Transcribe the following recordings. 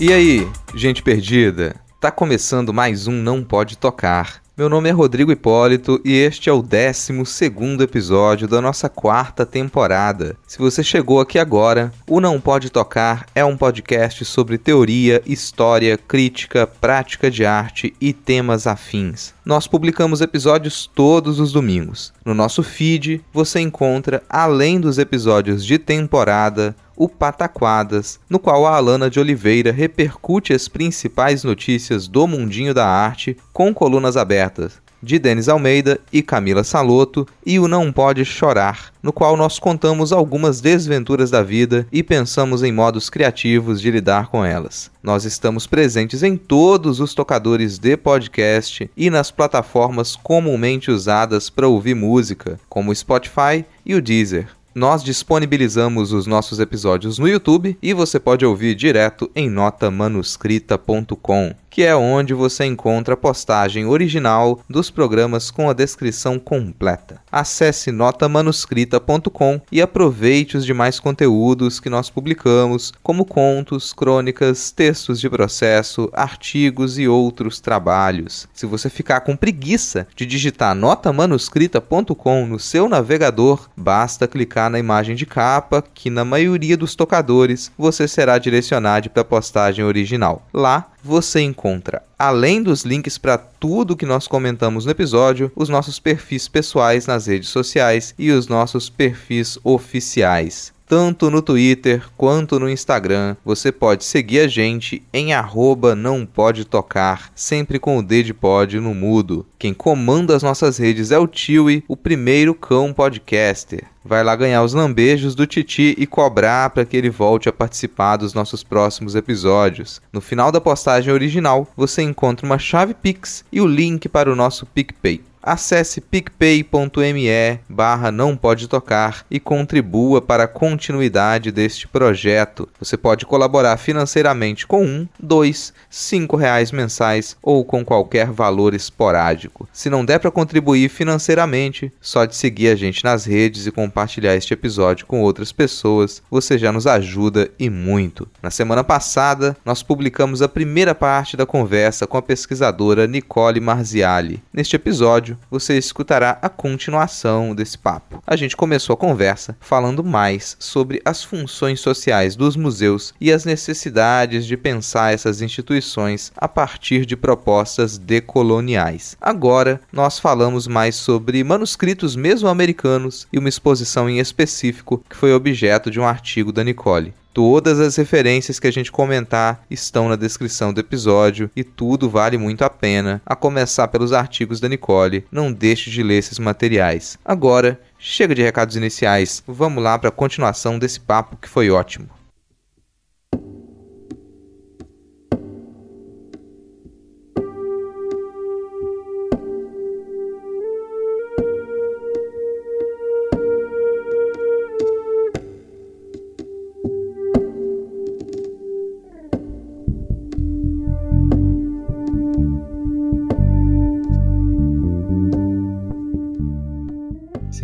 E aí, gente perdida? Tá começando mais um Não Pode Tocar. Meu nome é Rodrigo Hipólito e este é o 12 episódio da nossa quarta temporada. Se você chegou aqui agora, o Não Pode Tocar é um podcast sobre teoria, história, crítica, prática de arte e temas afins. Nós publicamos episódios todos os domingos. No nosso feed você encontra, além dos episódios de temporada, o Pataquadas, no qual a Alana de Oliveira repercute as principais notícias do mundinho da arte com colunas abertas de Denis Almeida e Camila Saloto, e o Não Pode Chorar, no qual nós contamos algumas desventuras da vida e pensamos em modos criativos de lidar com elas. Nós estamos presentes em todos os tocadores de podcast e nas plataformas comumente usadas para ouvir música, como o Spotify e o Deezer. Nós disponibilizamos os nossos episódios no YouTube e você pode ouvir direto em notamanuscrita.com que é onde você encontra a postagem original dos programas com a descrição completa. Acesse notamanuscrita.com e aproveite os demais conteúdos que nós publicamos, como contos, crônicas, textos de processo, artigos e outros trabalhos. Se você ficar com preguiça de digitar notamanuscrita.com no seu navegador, basta clicar na imagem de capa, que na maioria dos tocadores você será direcionado para a postagem original. Lá você encontra, além dos links para tudo que nós comentamos no episódio, os nossos perfis pessoais nas redes sociais e os nossos perfis oficiais tanto no Twitter quanto no Instagram. Você pode seguir a gente em arroba não pode tocar, sempre com o D de pod no mudo. Quem comanda as nossas redes é o Tiwi, o primeiro cão podcaster. Vai lá ganhar os lambejos do Titi e cobrar para que ele volte a participar dos nossos próximos episódios. No final da postagem original, você encontra uma chave Pix e o link para o nosso PicPay. Acesse picpay.me barra não pode tocar e contribua para a continuidade deste projeto. Você pode colaborar financeiramente com um, dois, cinco reais mensais ou com qualquer valor esporádico. Se não der para contribuir financeiramente, só de seguir a gente nas redes e compartilhar este episódio com outras pessoas, você já nos ajuda e muito. Na semana passada, nós publicamos a primeira parte da conversa com a pesquisadora Nicole Marziali. Neste episódio, episódio, você escutará a continuação desse papo. A gente começou a conversa falando mais sobre as funções sociais dos museus e as necessidades de pensar essas instituições a partir de propostas decoloniais. Agora, nós falamos mais sobre manuscritos mesoamericanos e uma exposição em específico que foi objeto de um artigo da Nicole. Todas as referências que a gente comentar estão na descrição do episódio e tudo vale muito a pena, a começar pelos artigos da Nicole. Não deixe de ler esses materiais. Agora, chega de recados iniciais, vamos lá para a continuação desse papo que foi ótimo.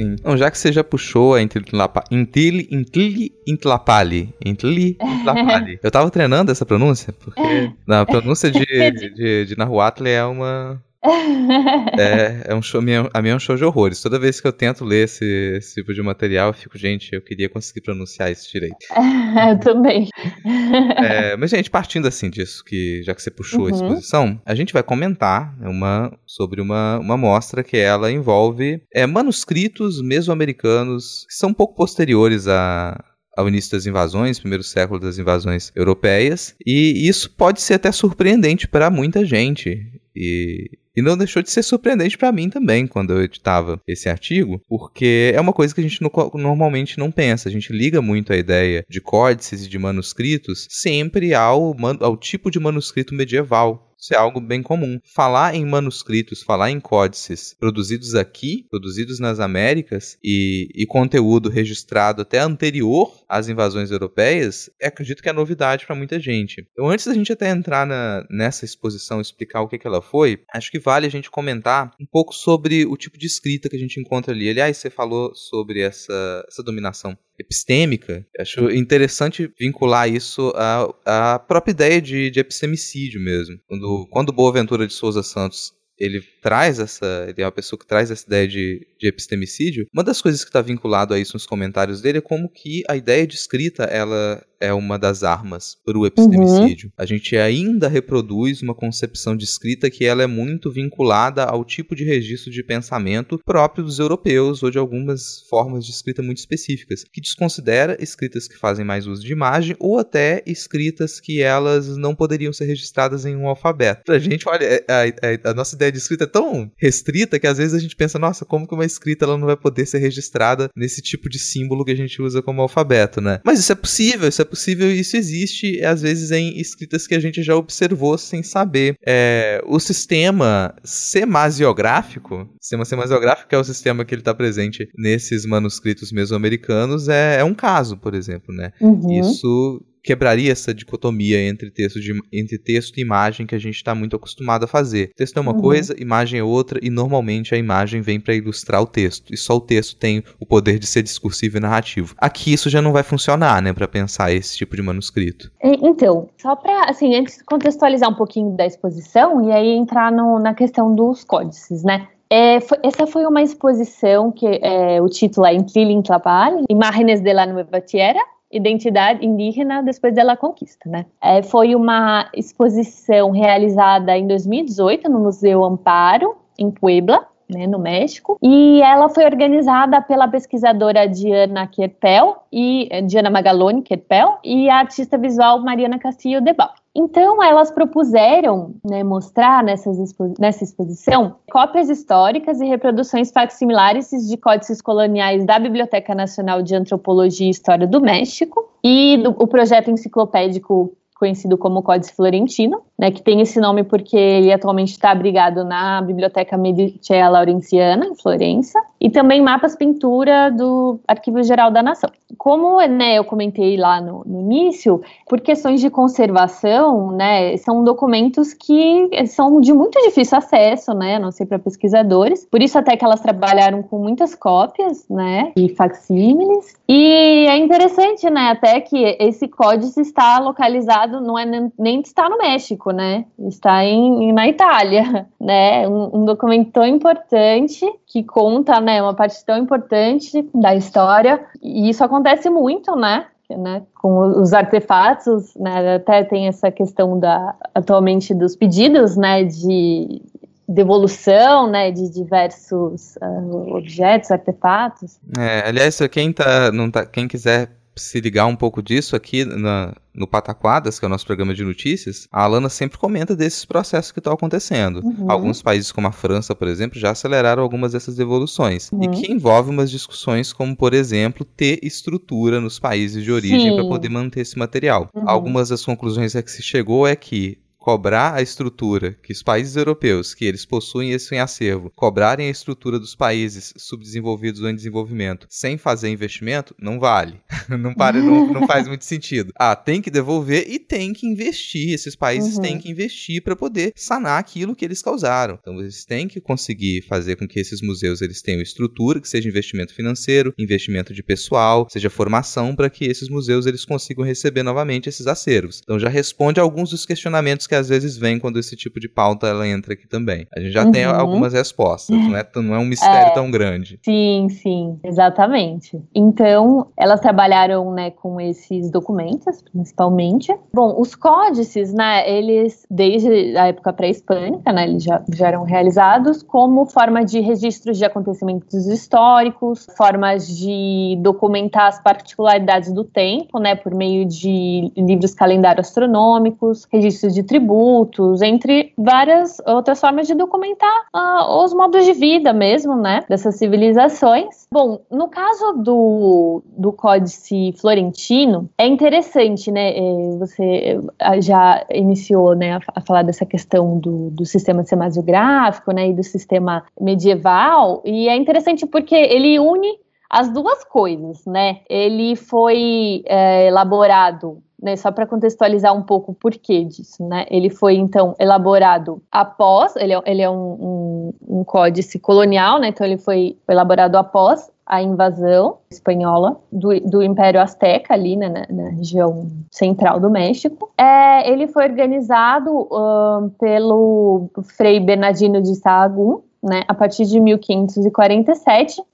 Então, já que você já puxou a Intlapali, Intlapali, Intlapali, eu tava treinando essa pronúncia, porque na pronúncia de, de, de, de Nahuatl é uma, é, é um show, minha, a minha é um show de horrores. Toda vez que eu tento ler esse, esse tipo de material, eu fico, gente, eu queria conseguir pronunciar isso direito. eu também. É, mas, gente, partindo assim disso, que já que você puxou uhum. a exposição, a gente vai comentar uma, sobre uma, uma mostra que ela envolve é, manuscritos mesoamericanos que são um pouco posteriores a, ao início das invasões, primeiro século das invasões europeias, e isso pode ser até surpreendente para muita gente. E E não deixou de ser surpreendente para mim também quando eu editava esse artigo, porque é uma coisa que a gente no, normalmente não pensa. A gente liga muito a ideia de códices e de manuscritos sempre ao, ao tipo de manuscrito medieval isso é algo bem comum. Falar em manuscritos, falar em códices produzidos aqui, produzidos nas Américas e, e conteúdo registrado até anterior às invasões europeias, acredito que é novidade para muita gente. Então, antes da gente até entrar na, nessa exposição explicar o que, que ela foi, acho que vale a gente comentar um pouco sobre o tipo de escrita que a gente encontra ali. Aliás, você falou sobre essa, essa dominação epistêmica, acho interessante vincular isso à, à própria ideia de, de epistemicídio mesmo. Quando, quando Boaventura de Souza Santos ele traz essa. Ele é uma pessoa que traz essa ideia de, de epistemicídio. Uma das coisas que está vinculado a isso nos comentários dele é como que a ideia de escrita ela é uma das armas para o epistemicídio. Uhum. A gente ainda reproduz uma concepção de escrita que ela é muito vinculada ao tipo de registro de pensamento próprio dos europeus ou de algumas formas de escrita muito específicas, que desconsidera escritas que fazem mais uso de imagem ou até escritas que elas não poderiam ser registradas em um alfabeto. Pra gente, olha, é, a, a, a nossa ideia de escrita é tão restrita que às vezes a gente pensa, nossa, como que uma escrita ela não vai poder ser registrada nesse tipo de símbolo que a gente usa como alfabeto, né? Mas isso é possível, isso é possível e isso existe, às vezes, em escritas que a gente já observou sem saber. É, o sistema semasiográfico, sistema semasiográfico, que é o sistema que ele está presente nesses manuscritos mesoamericanos, é, é um caso, por exemplo, né? Uhum. Isso quebraria essa dicotomia entre texto, de, entre texto e imagem que a gente está muito acostumado a fazer. Texto é uma uhum. coisa, imagem é outra, e normalmente a imagem vem para ilustrar o texto, e só o texto tem o poder de ser discursivo e narrativo. Aqui isso já não vai funcionar, né, para pensar esse tipo de manuscrito. Então, só para, assim, antes contextualizar um pouquinho da exposição e aí entrar no, na questão dos códices, né? É, foi, essa foi uma exposição que é, o título é Inclilin Tlapal, Imágenes de la Nueva Tierra, identidade indígena depois da conquista, né? É, foi uma exposição realizada em 2018 no Museu Amparo, em Puebla, né, no México, e ela foi organizada pela pesquisadora Diana Kerpel e Diana Magaloni Kerpel e a artista visual Mariana Castillo Debal. Então, elas propuseram né, mostrar expo nessa exposição cópias históricas e reproduções facsimilares de códices coloniais da Biblioteca Nacional de Antropologia e História do México e do, o projeto enciclopédico conhecido como Códice Florentino, né, que tem esse nome porque ele atualmente está abrigado na Biblioteca Medicea Laurenciana, em Florença, e também mapas pintura do Arquivo Geral da Nação. Como né, eu comentei lá no, no início, por questões de conservação, né, são documentos que são de muito difícil acesso, né, não sei para pesquisadores, por isso até que elas trabalharam com muitas cópias, né, e facsímiles, e é interessante, né, até que esse códice está localizado, não é nem está no México, né? Está em, na Itália, né? Um, um, documento tão importante que conta, né, uma parte tão importante da história. E isso acontece muito, né? Né, com os artefatos, né, até tem essa questão da atualmente dos pedidos, né, de devolução, né, de diversos uh, objetos, artefatos. É, aliás, quem tá, não tá, quem quiser se ligar um pouco disso aqui na, no Pataquadas, que é o nosso programa de notícias, a Alana sempre comenta desses processos que estão acontecendo. Uhum. Alguns países, como a França, por exemplo, já aceleraram algumas dessas devoluções. Uhum. E que envolve umas discussões como, por exemplo, ter estrutura nos países de origem para poder manter esse material. Uhum. Algumas das conclusões a que se chegou é que cobrar a estrutura que os países europeus, que eles possuem isso em acervo, cobrarem a estrutura dos países subdesenvolvidos ou em desenvolvimento sem fazer investimento, não vale. não, para, não, não, faz muito sentido. Ah, tem que devolver e tem que investir. Esses países uhum. têm que investir para poder sanar aquilo que eles causaram. Então, eles têm que conseguir fazer com que esses museus eles tenham estrutura, que seja investimento financeiro, investimento de pessoal, seja formação para que esses museus eles consigam receber novamente esses acervos. Então, já responde a alguns dos questionamentos que às vezes vem quando esse tipo de pauta ela entra aqui também. A gente já uhum. tem algumas respostas, não é, não é um mistério é, tão grande. Sim, sim, exatamente. Então, elas trabalharam né, com esses documentos, principalmente. Bom, os códices, né, eles, desde a época pré-hispânica, né, eles já, já eram realizados como forma de registros de acontecimentos históricos, formas de documentar as particularidades do tempo, né, por meio de livros calendário astronômicos, registros de tributos tributos, entre várias outras formas de documentar uh, os modos de vida mesmo, né, dessas civilizações. Bom, no caso do, do Códice Florentino, é interessante, né, é, você eh, já iniciou, né, a falar dessa questão do, do sistema semasiográfico, né, e do sistema medieval, e é interessante porque ele une as duas coisas, né? Ele foi é, elaborado né, só para contextualizar um pouco o porquê disso, né? Ele foi então elaborado após, ele é, ele é um, um, um, códice colonial, né? Então ele foi elaborado após a invasão espanhola do, do Império Azteca ali né, na, na, região central do México. É, ele foi organizado uh, pelo Frei Bernardino de Sahagún, né, a partir de 1547. Uh,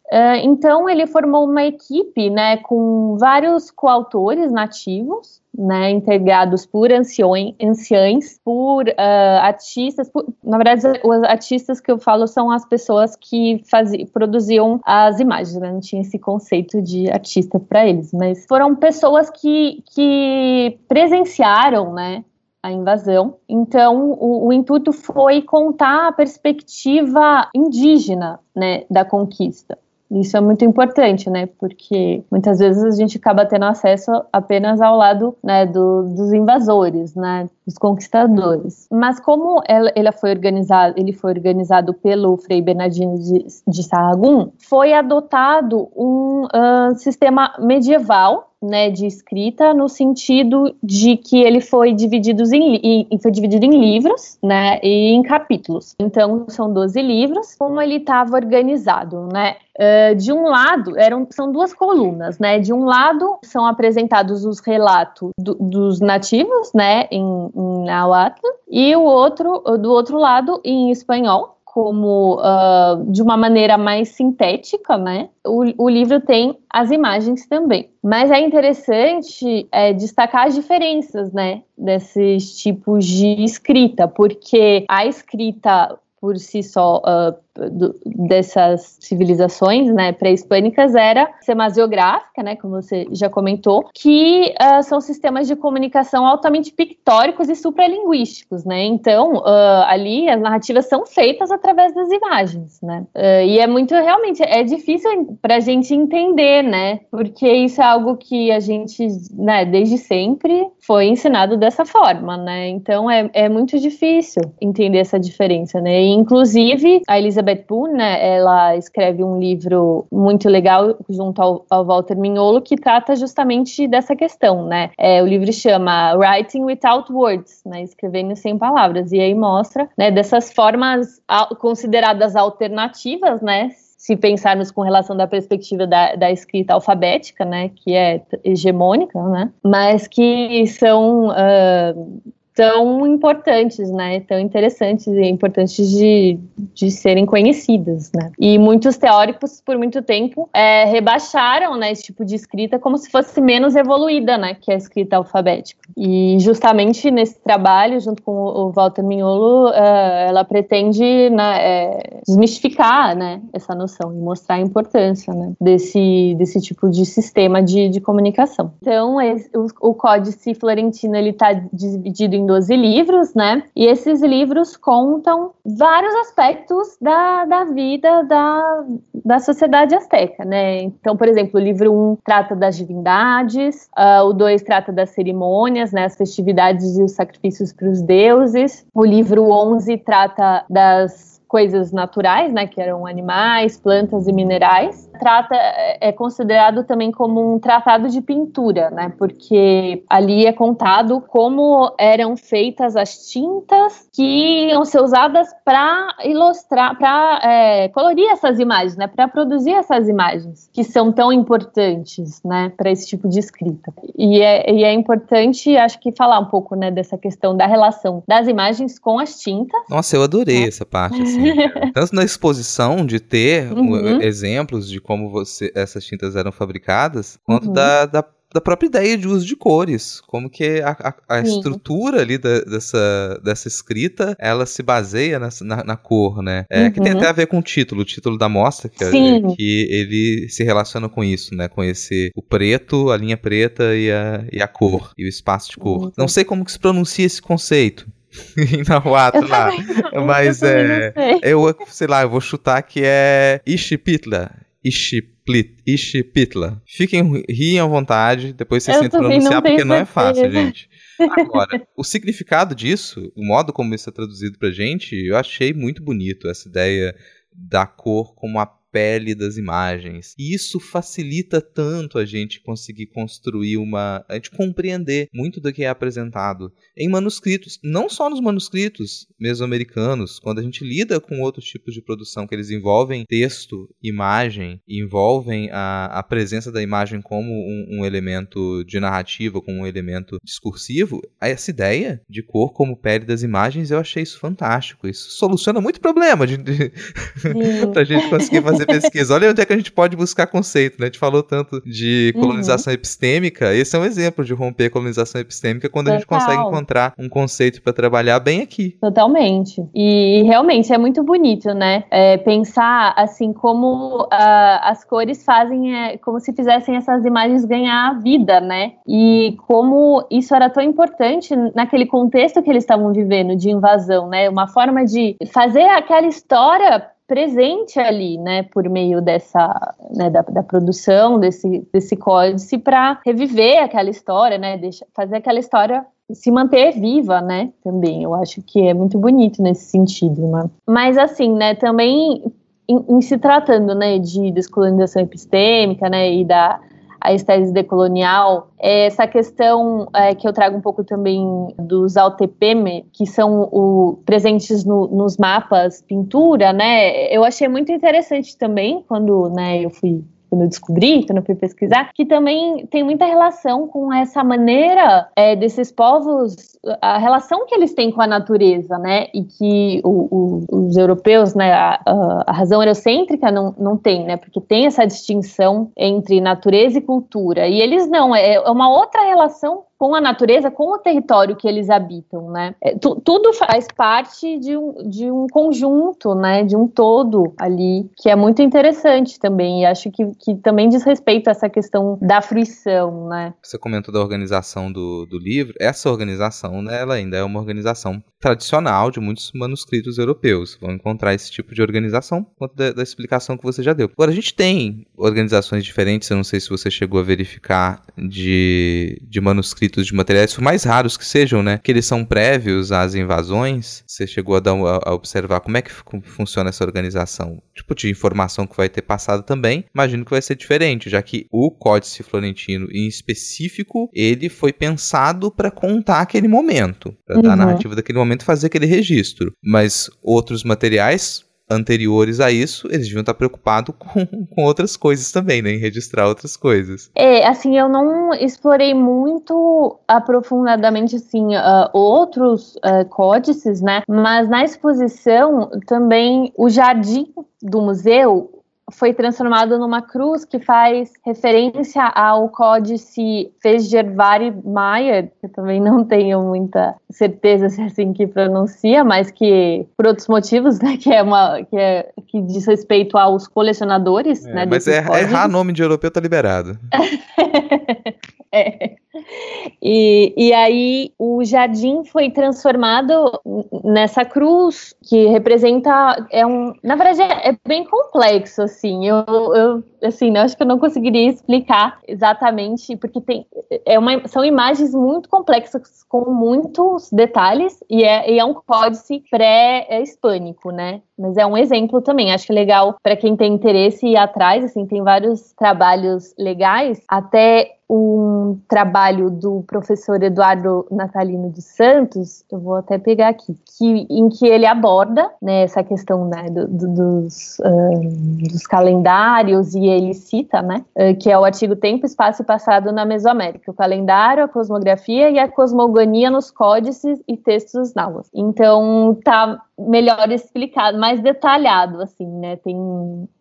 então, ele formou uma equipe né, com vários coautores nativos, né, integrados por anciões, anciães, por uh, artistas. Por, na verdade, os artistas que eu falo são as pessoas que faziam, produziam as imagens, né, não tinha esse conceito de artista para eles, mas foram pessoas que, que presenciaram né, a invasão. Então, o, o, intuito foi contar a perspectiva indígena né, da conquista. Isso é muito importante, né? Porque muitas vezes a gente acaba tendo acesso apenas ao lado né, do, dos invasores, né? Dos conquistadores. Mas como ela, ela foi organizado, ele foi organizado pelo Frei Bernardino de, de Sahagún, foi adotado um uh, sistema medieval né, de escrita no sentido de que ele foi dividido em, em, foi dividido em livros, né, e em capítulos. Então são 12 livros. Como ele estava organizado, né? Uh, de um lado, eram, são duas colunas, né? De um lado são apresentados os relatos do, dos nativos, né, em, em Nahuatl, e o outro, do outro lado, em espanhol, como uh, de uma maneira mais sintética, né? O, o, livro tem as imagens também. Mas é interessante é, destacar as diferenças, né? Desses tipos de escrita, porque a escrita por si só uh, do, dessas civilizações né, pré-hispânicas era semasiográfica, né, como você já comentou, que uh, são sistemas de comunicação altamente pictóricos e supralinguísticos, né? Então, uh, ali as narrativas são feitas através das imagens, né? Uh, e é muito, realmente, é difícil para a gente entender, né? Porque isso é algo que a gente, né, desde sempre foi ensinado dessa forma, né? Então, é, é muito difícil entender essa diferença, né? E, inclusive, a Elisa Elizabeth Boone, né, ela escreve um livro muito legal junto ao, ao, Walter Mignolo que trata justamente dessa questão, né? É, o livro chama Writing Without Words, né, escrevendo sem palavras, e aí mostra, né, dessas formas consideradas alternativas, né, se pensarmos com relação da perspectiva da, da, escrita alfabética, né, que é hegemônica, né, mas que são uh, tão importantes, né, tão interessantes e importantes de, de serem conhecidas, né. E muitos teóricos, por muito tempo, é, rebaixaram, né, esse tipo de escrita como se fosse menos evoluída, né, que a escrita alfabética. E justamente nesse trabalho, junto com o Walter Mignolo, uh, ela pretende né, é, desmistificar, né, essa noção e mostrar a importância, né, desse, desse tipo de sistema de, de comunicação. Então, esse, o, o Códice Florentino, ele está dividido em em 12 livros, né? E esses livros contam vários aspectos da, da vida da, da sociedade azteca, né? Então, por exemplo, o livro 1 trata das divindades, uh, o 2 trata das cerimônias, né? As festividades e os sacrifícios para os deuses. O livro 11 trata das coisas naturais, né, que eram animais, plantas e minerais. Trata é considerado também como um tratado de pintura, né, porque ali é contado como eram feitas as tintas que iam ser usadas para ilustrar, para é, colorir essas imagens, né, para produzir essas imagens que são tão importantes, né, para esse tipo de escrita. E é, e é importante, acho que falar um pouco, né, dessa questão da relação das imagens com as tintas. Nossa, eu adorei essa parte. Assim. Tanto na exposição de ter uhum. exemplos de como você, essas tintas eram fabricadas, quanto uhum. da, da da própria ideia de uso de cores, como que a, a, a estrutura ali da, dessa, dessa escrita, ela se baseia na, na, na cor, né? É, uhum. Que tem até a ver com o título, o título da mostra, que, é, que ele se relaciona com isso, né? Com esse, o preto, a linha preta e a, e a cor, e o espaço de cor. Uhum. Não sei como que se pronuncia esse conceito, em Nahuatl lá. Mas é. Eu, sei lá, eu vou chutar que é Ishipitla. Ishipitla. Fiquem, riem à vontade, depois vocês tentam pronunciar, porque não é fácil, gente. Agora, o significado disso, o modo como isso é traduzido pra gente, eu achei muito bonito essa ideia da cor como a pele das imagens. E isso facilita tanto a gente conseguir construir uma. a gente compreender muito do que é apresentado em manuscritos. Não só nos manuscritos mesoamericanos, quando a gente lida com outros tipos de produção que eles envolvem texto, imagem, envolvem a, a presença da imagem como um, um elemento de narrativa, como um elemento discursivo, essa ideia de cor como pele das imagens, eu achei isso fantástico. Isso soluciona muito problema de, de... pra gente conseguir fazer fazer pesquisa. Olha onde é que a gente pode buscar conceito, né? A gente falou tanto de uhum. colonização uhum. epistêmica. Esse é um exemplo de romper a colonização epistêmica quando Total. a gente consegue encontrar um conceito para trabalhar bem aqui. Totalmente. E realmente é muito bonito, né? É, pensar assim como uh, as cores fazem, é, como se fizessem essas imagens ganhar vida, né? E como isso era tão importante naquele contexto que eles estavam vivendo de invasão, né? Uma forma de fazer aquela história presente ali, né, por meio dessa, né, da, da produção desse, desse códice para reviver aquela história, né, deixa, fazer aquela história se manter viva, né, também. Eu acho que é muito bonito nesse sentido, né. Mas assim, né, também em, em se tratando, né, de descolonização epistêmica, né, e da a estética decolonial, é essa questão é, que eu trago um pouco também dos AUTPM, que são o, presentes no, nos mapas pintura, né? Eu achei muito interessante também quando né, eu fui quando eu descobri, quando eu fui pesquisar, que também tem muita relação com essa maneira é, desses povos, a relação que eles têm com a natureza, né? E que o, o, os europeus, né, a, a, razão eurocêntrica não, não tem, né? Porque tem essa distinção entre natureza e cultura. E eles não, é, é uma outra relação com a natureza, com o território que eles habitam, né? É, tu, tudo faz parte de um, de um conjunto, né? De um todo ali, que é muito interessante também. E acho que, que também diz respeito a essa questão da fruição, né? Você comentou da organização do, do livro. Essa organização, né, ela ainda é uma organização tradicional de muitos manuscritos europeus. Vão encontrar esse tipo de organização quanto da, da explicação que você já deu. Agora, a gente tem organizações diferentes, eu não sei se você chegou a verificar, de, de manuscritos de materiais, por mais raros que sejam, né? Que eles são prévios às invasões. Você chegou a, dar, a, observar como é que funciona essa organização? Tipo de informação que vai ter passado também. Imagino que vai ser diferente, já que o Códice Florentino, em específico, ele foi pensado para contar aquele momento, para uhum. dar a uhum. narrativa daquele momento, fazer aquele registro. Mas outros materiais anteriores a isso, eles deviam estar preocupados com, com outras coisas também, né? Em registrar outras coisas. É, assim, eu não explorei muito aprofundadamente, assim, uh, outros uh, códices, né? Mas na exposição também o jardim do museu foi transformado numa cruz que faz referência ao códice Fejervari Maier, que eu também não tenho muita certeza se é assim que pronuncia, mas que por outros motivos, né, que é uma que, é, que diz respeito aos colecionadores, é, né? Mas é, errar nome de europeu tá liberado. é. E, e aí o jardim foi transformado nessa cruz que representa é um na verdade é, é bem complexo assim. Eu, eu assim acho que eu não conseguiria explicar exatamente porque tem é uma, são imagens muito complexas com muitos detalhes e é, e é um códice pré-hispânico né? Mas é um exemplo também. Acho que é legal para quem tem interesse ir atrás assim tem vários trabalhos legais até um trabalho do professor Eduardo Natalino dos Santos, eu vou até pegar aqui, que, em que ele aborda né, essa questão né, do, do, dos, dos, calendários e ele cita, né, uh, que é o artigo Tempo, Espaço e Passado na Mesoamérica, o calendário, a cosmografia e a cosmogonia nos códices e textos náuseos. Então, tá melhor explicado, mais detalhado, assim, né? Tem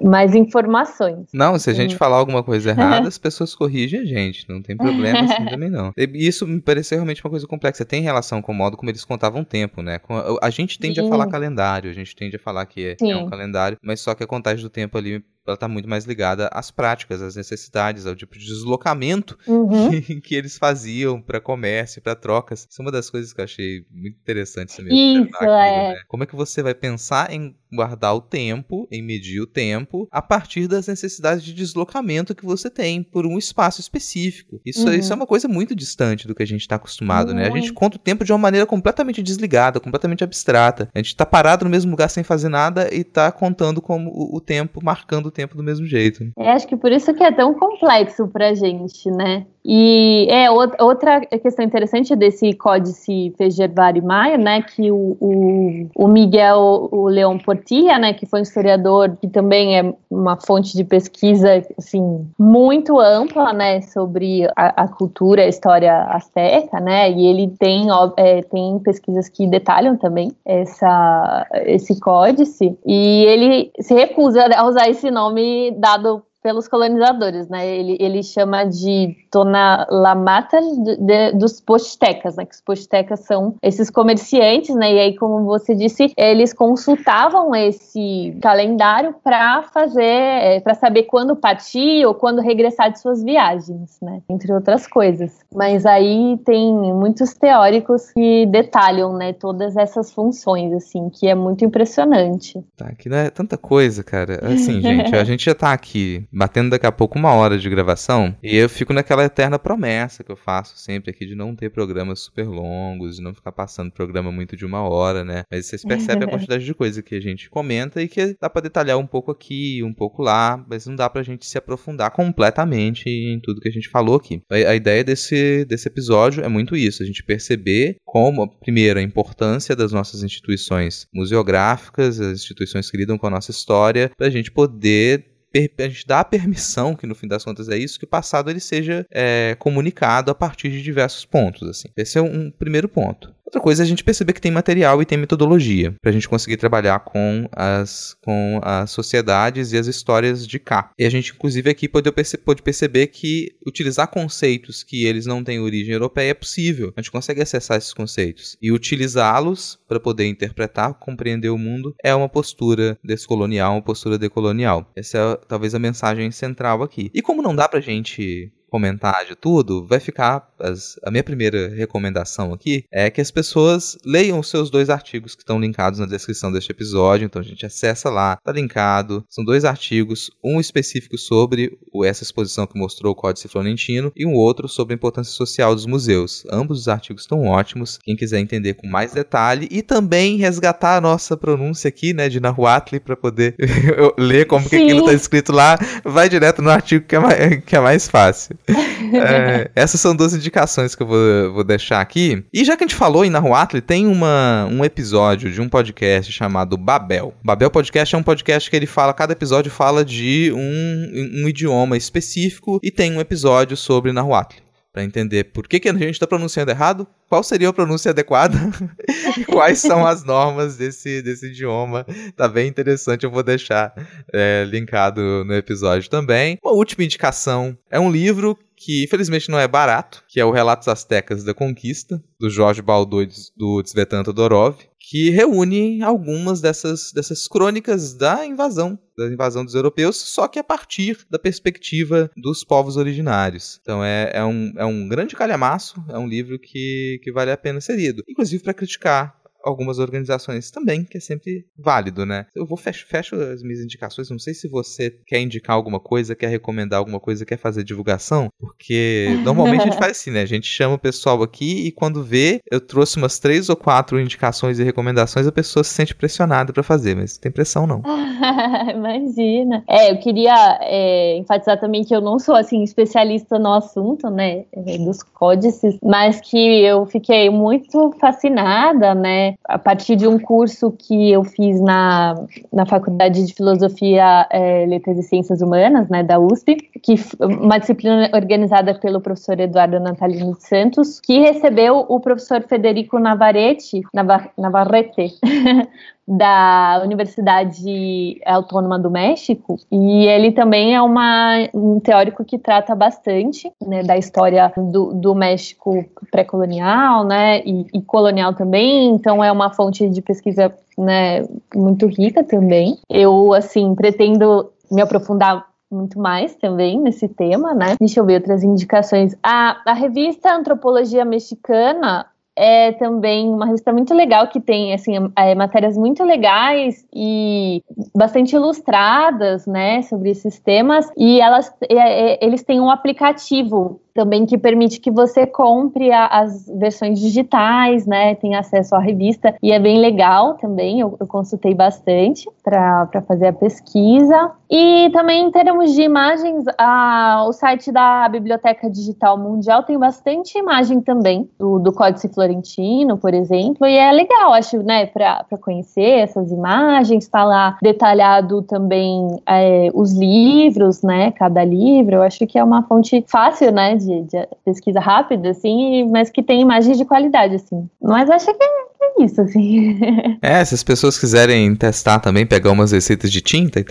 mais informações. Não, se a gente falar alguma coisa errada, as pessoas corrigem a gente, não tem problema assim também não. E isso me pareceu realmente uma coisa complexa. Tem relação com o modo como eles contavam o tempo, né? A gente tende Sim. a falar calendário, a gente tende a falar que é, é um calendário, mas só que a contagem do tempo ali ela está muito mais ligada às práticas, às necessidades, ao tipo de deslocamento Uhum. que, que eles faziam para comércio, para trocas. Isso é uma das coisas que eu achei muito interessante também. Isso, aquilo, é. né? Como é que você vai pensar em guardar o tempo, em medir o tempo, a partir das necessidades de deslocamento que você tem por um espaço específico? Isso, Uhum. isso é uma coisa muito distante do que a gente está acostumado, né? A gente conta o tempo de uma maneira completamente desligada, completamente abstrata. A gente tá parado no mesmo lugar sem fazer nada e tá contando como o, o tempo, marcando o tempo do mesmo jeito. É, acho que por isso que é tão complexo pra gente, né? E é ou- outra questão interessante desse códice Fejervari Maia, né? Que o, o, o Miguel o Leon Portilla, né? Que foi um historiador que também é uma fonte de pesquisa assim muito ampla, né? Sobre a, a cultura, a história asteca, né? E ele tem é, tem pesquisas que detalham também essa esse códice e ele se recusa a usar esse nome dado pelos colonizadores, né? Ele, ele chama de Tonalamatas de, de, dos postecas, né? Que os postecas são esses comerciantes, né? E aí, como você disse, eles consultavam esse calendário para fazer, para saber quando partir ou quando regressar de suas viagens, né? Entre outras coisas. Mas aí tem muitos teóricos que detalham, né? Todas essas funções, assim, que é muito impressionante. Tá, aqui não é tanta coisa, cara. Assim, gente, a gente já tá aqui batendo daqui a pouco uma hora de gravação e eu fico naquela eterna promessa que eu faço sempre aqui de não ter programas super longos, de não ficar passando programa muito de uma hora, né? Mas vocês percebem a quantidade de coisa que a gente comenta e que dá pra detalhar um pouco aqui, um pouco lá, mas não dá pra gente se aprofundar completamente em tudo que a gente falou aqui. A, a ideia desse, desse episódio é muito isso, a gente perceber como, primeiro, a importância das nossas instituições museográficas, as instituições que lidam com a nossa história, pra gente poder a gente dá a permissão, que no fim das contas é isso, que o passado ele seja é, comunicado a partir de diversos pontos. Assim. Esse é um primeiro ponto. Outra coisa é a gente perceber que tem material e tem metodologia para a gente conseguir trabalhar com as, com as sociedades e as histórias de cá. E a gente, inclusive, aqui pode, perce- pode perceber que utilizar conceitos que eles não têm origem europeia é possível. A gente consegue acessar esses conceitos. E utilizá-los para poder interpretar, compreender o mundo, é uma postura descolonial, uma postura decolonial. Essa é talvez a mensagem central aqui. E como não dá pra gente comentar de tudo, vai ficar as- a minha primeira recomendação aqui é que as pessoas leiam os seus dois artigos que estão linkados na descrição deste episódio. Então a gente acessa lá, tá linkado. São dois artigos, um específico sobre essa exposição que mostrou o Códice Florentino e um outro sobre a importância social dos museus. Ambos os artigos estão ótimos. Quem quiser entender com mais detalhe e também resgatar a nossa pronúncia aqui, né, de Nahuatl para poder ler como que aquilo tá escrito lá, vai direto no artigo que é mais, que é mais fácil. É, essas são duas indicações que eu vou, vou deixar aqui. E já que a gente falou em Nahuatl, tem uma, um episódio de um podcast chamado Babel. Babel Podcast é um podcast que ele fala, cada episódio fala de um, um idioma específico e tem um episódio sobre Nahuatl. Pra entender por que, que a gente tá pronunciando errado, qual seria a pronúncia adequada e quais são as normas desse, desse idioma. Tá bem interessante, eu vou deixar é, linkado no episódio também. Uma última indicação é um livro que infelizmente não é barato, que é o Relatos Aztecas da Conquista, do Jorge Baldou e do Tsvetan Todorov, que reúne algumas dessas, dessas crônicas da invasão, da invasão dos europeus, só que a partir da perspectiva dos povos originários. Então é, é, um, é um grande calhamaço, é um livro que, que vale a pena ser lido, inclusive para criticar algumas organizações também, que é sempre válido, né? Eu vou fecho, fecho as minhas indicações, não sei se você quer indicar alguma coisa, quer recomendar alguma coisa, quer fazer divulgação, porque normalmente a gente faz assim, né? A gente chama o pessoal aqui e quando vê, eu trouxe umas três ou quatro indicações e recomendações, a pessoa se sente pressionada para fazer, mas não tem pressão não. Imagina. É, eu queria é, enfatizar também que eu não sou assim especialista no assunto, né, é, dos códices, mas que eu fiquei muito fascinada, né, a partir de um curso que eu fiz na, na Faculdade de Filosofia, é, Letras e Ciências Humanas, né, da USP, que uma disciplina organizada pelo professor Eduardo Natalino de Santos, que recebeu o professor Federico Navarrete, Nava- Navarrete da Universidade Autônoma do México e ele também é uma, um teórico que trata bastante né, da história do, do México pré-colonial né, e, e colonial também, então é uma fonte de pesquisa né, muito rica também. Eu, assim, pretendo me aprofundar muito mais também nesse tema, né? Deixa eu ver outras indicações. A, a revista Antropologia Mexicana é também uma revista muito legal que tem assim é, matérias muito legais e bastante ilustradas, né, sobre esses temas. E elas, é, é, eles têm um aplicativo também que permite que você compre a, as versões digitais, né? Tem acesso à revista e é bem legal também. Eu, eu consultei bastante para fazer a pesquisa. E também em termos de imagens, a, o site da Biblioteca Digital Mundial tem bastante imagem também do, do Códice Florentino, por exemplo, e é legal, acho, né, para conhecer essas imagens. Está lá detalhado também é, os livros, né? Cada livro. Eu acho que é uma fonte fácil, né? De, de pesquisa rápida, assim, mas que tem imagens de qualidade, assim. Mas acho que é isso, assim. É, se as pessoas quiserem testar também, pegar umas receitas de tinta e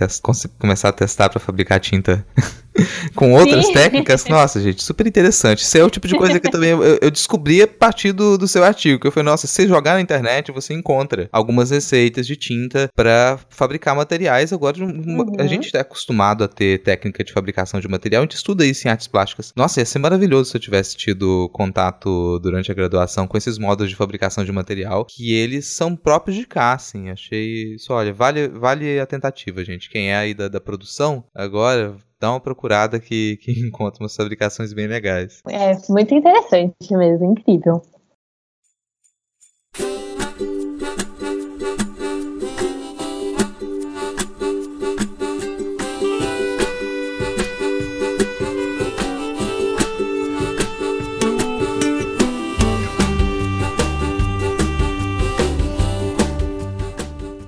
começar a testar para fabricar tinta com outras Sim. técnicas. Nossa, gente, super interessante. Isso é o tipo de coisa que também eu, eu descobri a partir do, do seu artigo, que eu falei, nossa, se jogar na internet, você encontra algumas receitas de tinta para fabricar materiais. Agora, uhum. a gente está acostumado a ter técnica de fabricação de material, a gente estuda isso em artes plásticas. Nossa, ia ser maravilhoso se eu tivesse tido contato durante a graduação com esses modos de fabricação de material, que eles são próprios de cá, assim. Achei isso, olha, vale, vale a tentativa, gente. Quem é aí da, da produção, agora dá uma procurada que, que encontra umas fabricações bem legais. É, muito interessante mesmo, incrível.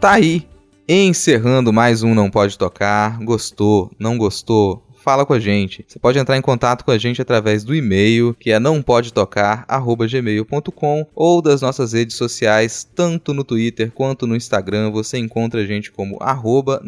Tá aí Encerrando mais um Não Pode Tocar. Gostou? Não gostou? Fala com a gente. Você pode entrar em contato com a gente através do e-mail, que é nãopodetocar@gmail.com ou das nossas redes sociais, tanto no Twitter quanto no Instagram, você encontra a gente como arroba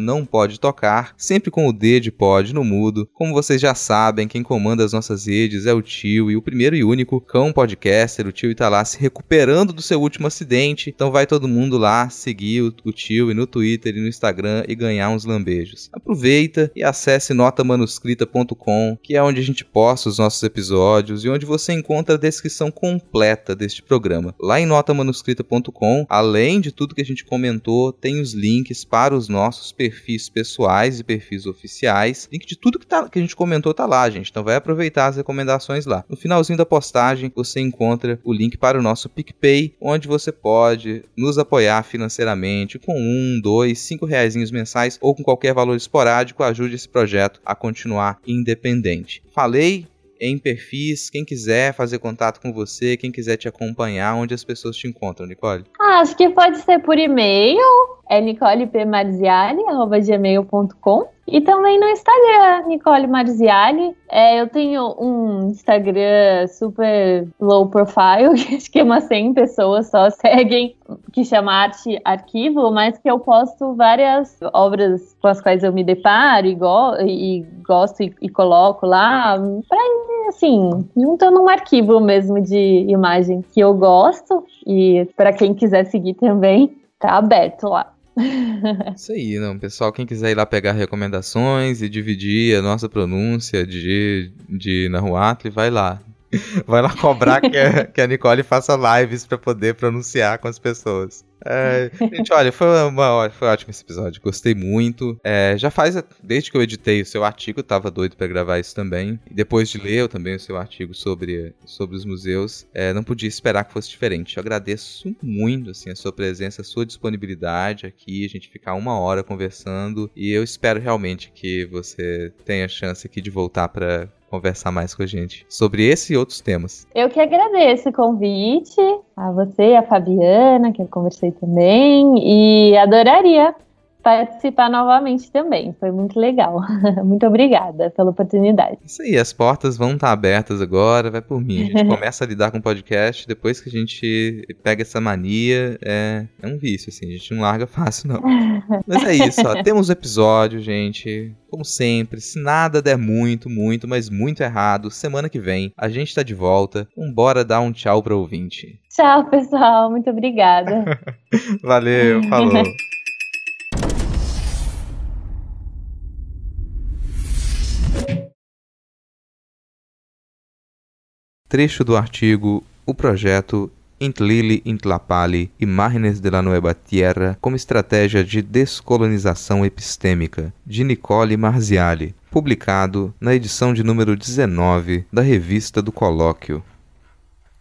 sempre com o D de pod no mudo. Como vocês já sabem, quem comanda as nossas redes é o tio e o primeiro e único cão podcaster. O tio está lá se recuperando do seu último acidente, então vai todo mundo lá seguir o, o tio e no Twitter e no Instagram e ganhar uns lambejos. Aproveita e acesse Nota Manuscrita notamanuscrita.com, que é onde a gente posta os nossos episódios e onde você encontra a descrição completa deste programa. Lá em notamanuscrita.com, além de tudo que a gente comentou, tem os links para os nossos perfis pessoais e perfis oficiais. Link de tudo que, tá, que a gente comentou tá lá, gente. Então vai aproveitar as recomendações lá. No finalzinho da postagem, você encontra o link para o nosso PicPay, onde você pode nos apoiar financeiramente com um, dois, cinco reais mensais ou com qualquer valor esporádico. Ajude esse projeto a continuar continuar independente. Falei em perfis, quem quiser fazer contato com você, quem quiser te acompanhar, onde as pessoas te encontram, Nicole? Ah, acho que pode ser por e-mail, é nicolepmarziali.gmail.com e também no Instagram, Nicole Marziali. É, eu tenho um Instagram super low profile, que acho que é umas 100 pessoas só seguem, que chama Arte Arquivo, mas que eu posto várias obras com as quais eu me deparo e, go e gosto e, e, coloco lá, pra, assim, juntando um arquivo mesmo de imagem que eu gosto e para quem quiser seguir também, tá aberto lá. Isso aí, não. Pessoal, quem quiser ir lá pegar recomendações e dividir a nossa pronúncia de, de Nahuatl, vai lá. Vai lá cobrar que a, que a Nicole faça lives para poder pronunciar com as pessoas. É, gente, olha, foi, uma, foi ótimo esse episódio. Gostei muito. É, já faz, desde que eu editei o seu artigo, tava doido para gravar isso também. E depois de ler também o seu artigo sobre, sobre os museus, é, não podia esperar que fosse diferente. Eu agradeço muito assim, a sua presença, a sua disponibilidade aqui, a gente ficar uma hora conversando. E eu espero realmente que você tenha chance aqui de voltar para conversar mais com a gente sobre esse e outros temas. Eu que agradeço o convite, a você, a Fabiana, que eu conversei também, e adoraria participar novamente também. Foi muito legal. muito obrigada pela oportunidade. Isso aí, as portas vão estar abertas agora, vai por mim. A gente começa a lidar com podcast, depois que a gente pega essa mania, é, é um vício, assim, a gente não larga fácil, não. Mas é isso, ó. Temos um episódio, gente. Como sempre, se nada der muito, muito, mas muito errado, semana que vem a gente tá de volta. Então bora dar um tchau pro ouvinte. Tchau, pessoal. Muito obrigada. Valeu, falou. Trecho do artigo O projeto Intlili Intlapali, Imágenes de la Nueva Tierra como estratégia de descolonização epistêmica, de Nicole Marziali, publicado na edição de número 19 da Revista do Colóquio.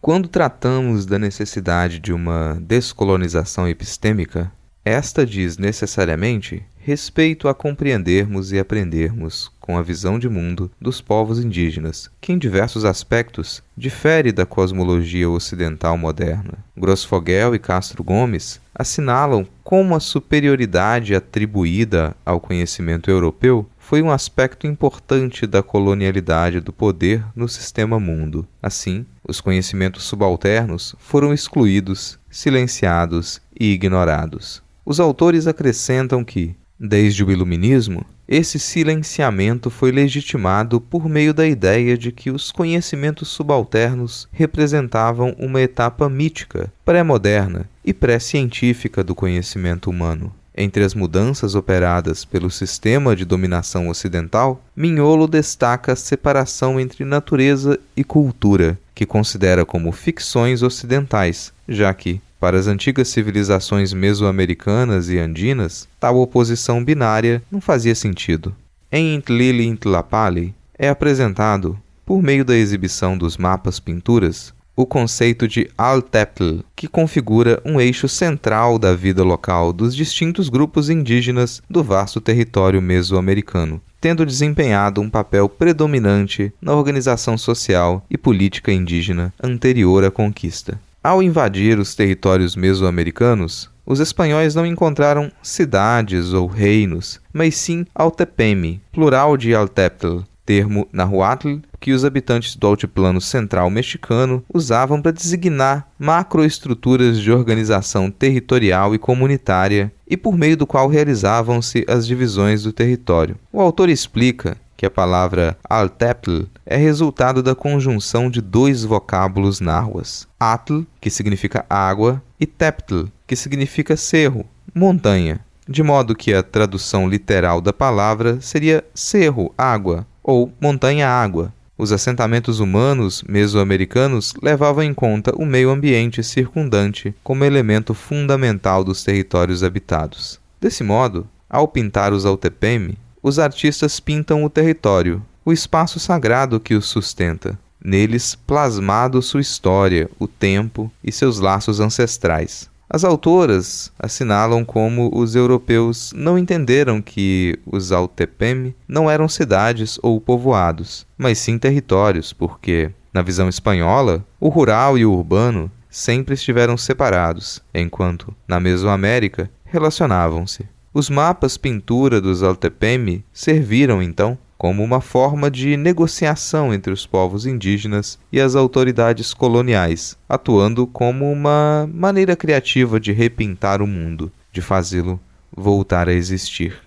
Quando tratamos da necessidade de uma descolonização epistêmica, esta diz necessariamente respeito a compreendermos e aprendermos com a visão de mundo dos povos indígenas, que em diversos aspectos difere da cosmologia ocidental moderna. Grossfogel e Castro Gomes assinalam como a superioridade atribuída ao conhecimento europeu foi um aspecto importante da colonialidade do poder no sistema mundo. Assim, os conhecimentos subalternos foram excluídos, silenciados e ignorados. Os autores acrescentam que, desde o Iluminismo, esse silenciamento foi legitimado por meio da ideia de que os conhecimentos subalternos representavam uma etapa mítica, pré-moderna e pré-científica do conhecimento humano. Entre as mudanças operadas pelo sistema de dominação ocidental, Mignolo destaca a separação entre natureza e cultura, que considera como ficções ocidentais, já que, para as antigas civilizações mesoamericanas e andinas, tal oposição binária não fazia sentido. Em Intlili Intlapali é apresentado, por meio da exibição dos mapas pinturas, o conceito de Alteptl, que configura um eixo central da vida local dos distintos grupos indígenas do vasto território mesoamericano, tendo desempenhado um papel predominante na organização social e política indígena anterior à conquista. Ao invadir os territórios mesoamericanos, os espanhóis não encontraram cidades ou reinos, mas sim Altepeme, plural de Altepetl, termo nahuatl que os habitantes do altiplano central mexicano usavam para designar macroestruturas de organização territorial e comunitária e por meio do qual realizavam-se as divisões do território. O autor explica que a palavra Alteptl é resultado da conjunção de dois vocábulos náhuas, Atl, que significa água, e Teptl, que significa cerro, montanha, de modo que a tradução literal da palavra seria cerro, água, ou montanha-água. Os assentamentos humanos mesoamericanos levavam em conta o meio ambiente circundante como elemento fundamental dos territórios habitados. Desse modo, ao pintar os Altepeme, os artistas pintam o território, o espaço sagrado que os sustenta, neles plasmado sua história, o tempo e seus laços ancestrais. As autoras assinalam como os europeus não entenderam que os Altepeme não eram cidades ou povoados, mas sim territórios, porque, na visão espanhola, o rural e o urbano sempre estiveram separados, enquanto, na Mesoamérica, relacionavam-se. Os mapas pintura dos Altepeme serviram, então, como uma forma de negociação entre os povos indígenas e as autoridades coloniais, atuando como uma maneira criativa de repintar o mundo, de fazê-lo voltar a existir.